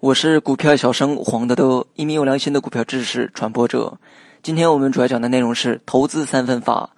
我是股票小生黄德德，一名有良心的股票知识传播者。今天我们主要讲的内容是投资三分法。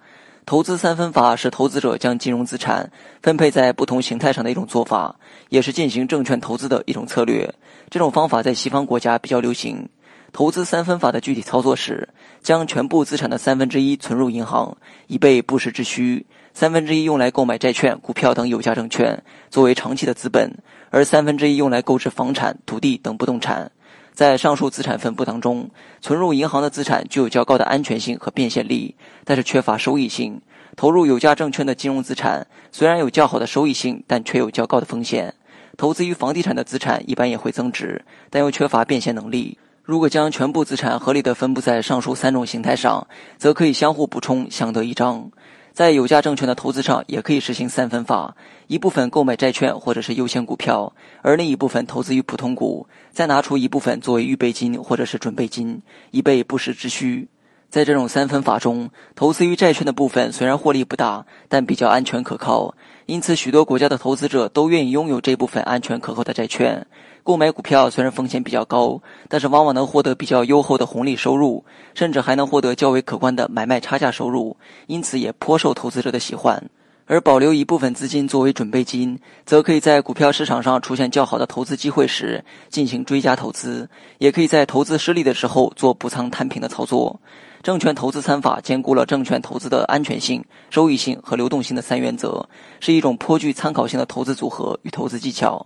投资三分法是投资者将金融资产分配在不同形态上的一种做法，也是进行证券投资的一种策略。这种方法在西方国家比较流行。投资三分法的具体操作是：将全部资产的三分之一存入银行，以备不时之需；三分之一用来购买债券、股票等有价证券，作为长期的资本；而三分之一用来购置房产、土地等不动产。在上述资产分布当中，存入银行的资产具有较高的安全性和变现力，但是缺乏收益性；投入有价证券的金融资产虽然有较好的收益性，但却有较高的风险。投资于房地产的资产一般也会增值，但又缺乏变现能力。如果将全部资产合理的分布在上述三种形态上，则可以相互补充，相得益彰。在有价证券的投资上，也可以实行三分法：一部分购买债券或者是优先股票，而另一部分投资于普通股，再拿出一部分作为预备金或者是准备金，以备不时之需。在这种三分法中，投资于债券的部分虽然获利不大，但比较安全可靠，因此许多国家的投资者都愿意拥有这部分安全可靠的债券。购买股票虽然风险比较高，但是往往能获得比较优厚的红利收入，甚至还能获得较为可观的买卖差价收入，因此也颇受投资者的喜欢。而保留一部分资金作为准备金，则可以在股票市场上出现较好的投资机会时进行追加投资，也可以在投资失利的时候做补仓摊平的操作。证券投资参法兼顾了证券投资的安全性、收益性和流动性的三原则，是一种颇具参考性的投资组合与投资技巧。